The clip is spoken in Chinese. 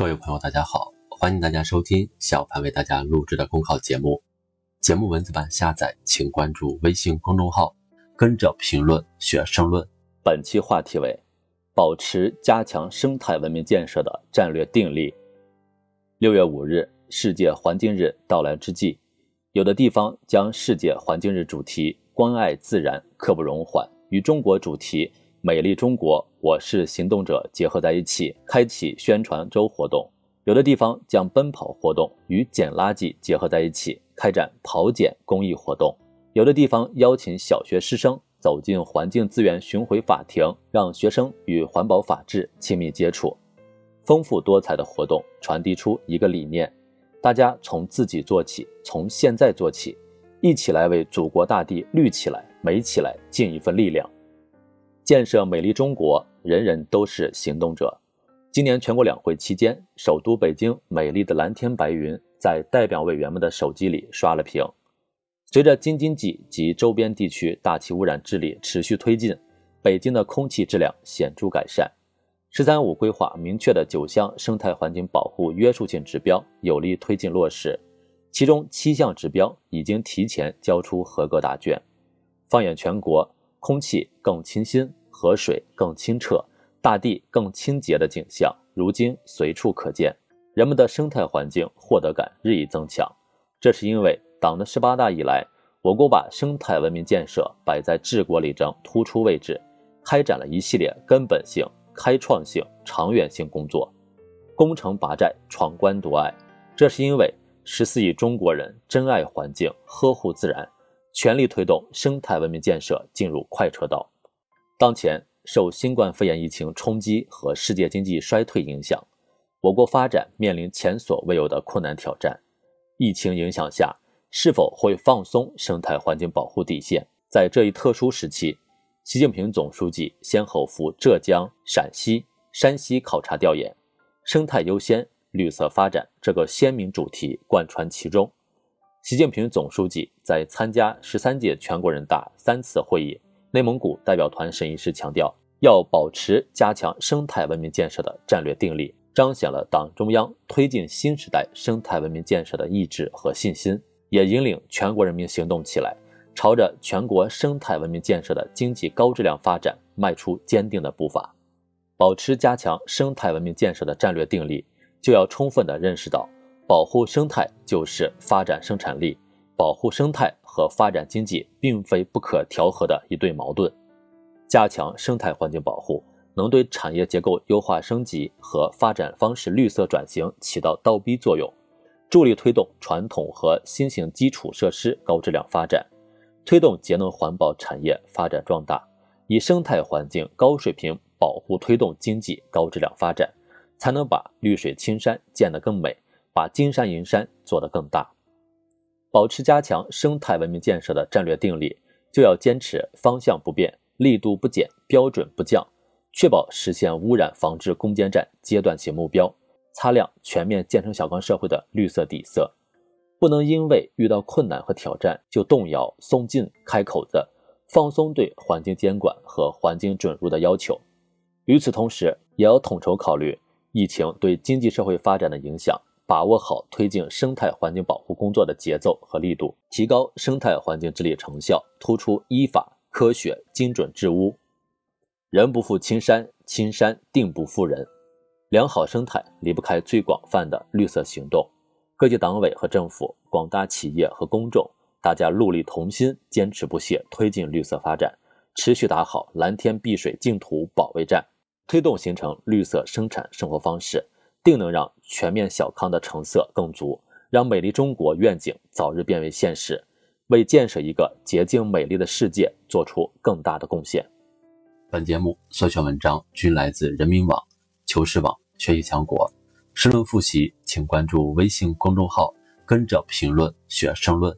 各位朋友，大家好，欢迎大家收听小潘为大家录制的公考节目。节目文字版下载，请关注微信公众号，跟着评论学申论。本期话题为保持加强生态文明建设的战略定力。六月五日，世界环境日到来之际，有的地方将世界环境日主题“关爱自然，刻不容缓”与中国主题。美丽中国，我是行动者结合在一起，开启宣传周活动。有的地方将奔跑活动与捡垃圾结合在一起，开展跑捡公益活动。有的地方邀请小学师生走进环境资源巡回法庭，让学生与环保法治亲密接触。丰富多彩的活动传递出一个理念：大家从自己做起，从现在做起，一起来为祖国大地绿起来、美起来尽一份力量。建设美丽中国，人人都是行动者。今年全国两会期间，首都北京美丽的蓝天白云在代表委员们的手机里刷了屏。随着京津冀及周边地区大气污染治理持续推进，北京的空气质量显著改善。“十三五”规划明确的九项生态环境保护约束性指标有力推进落实，其中七项指标已经提前交出合格答卷。放眼全国，空气更清新。河水更清澈，大地更清洁的景象，如今随处可见。人们的生态环境获得感日益增强，这是因为党的十八大以来，我国把生态文明建设摆在治国理政突出位置，开展了一系列根本性、开创性、长远性工作，攻城拔寨、闯关夺隘。这是因为十四亿中国人珍爱环境、呵护自然，全力推动生态文明建设进入快车道。当前受新冠肺炎疫情冲击和世界经济衰退影响，我国发展面临前所未有的困难挑战。疫情影响下，是否会放松生态环境保护底线？在这一特殊时期，习近平总书记先后赴浙江、陕西、山西考察调研，生态优先、绿色发展这个鲜明主题贯穿其中。习近平总书记在参加十三届全国人大三次会议。内蒙古代表团审议时强调，要保持加强生态文明建设的战略定力，彰显了党中央推进新时代生态文明建设的意志和信心，也引领全国人民行动起来，朝着全国生态文明建设的经济高质量发展迈出坚定的步伐。保持加强生态文明建设的战略定力，就要充分地认识到，保护生态就是发展生产力。保护生态和发展经济并非不可调和的一对矛盾，加强生态环境保护，能对产业结构优化升级和发展方式绿色转型起到倒逼作用，助力推动传统和新型基础设施高质量发展，推动节能环保产业发展壮大，以生态环境高水平保护推动经济高质量发展，才能把绿水青山建得更美，把金山银山做得更大。保持加强生态文明建设的战略定力，就要坚持方向不变、力度不减、标准不降，确保实现污染防治攻坚战阶段性目标，擦亮全面建成小康社会的绿色底色。不能因为遇到困难和挑战就动摇、松劲、开口子，放松对环境监管和环境准入的要求。与此同时，也要统筹考虑疫情对经济社会发展的影响。把握好推进生态环境保护工作的节奏和力度，提高生态环境治理成效，突出依法、科学、精准治污。人不负青山，青山定不负人。良好生态离不开最广泛的绿色行动。各级党委和政府、广大企业和公众，大家戮力同心，坚持不懈推进绿色发展，持续打好蓝天碧水净土保卫战，推动形成绿色生产生活方式。定能让全面小康的成色更足，让美丽中国愿景早日变为现实，为建设一个洁净美丽的世界做出更大的贡献。本节目所选文章均来自人民网、求是网、学习强国。申论复习，请关注微信公众号，跟着评论学申论。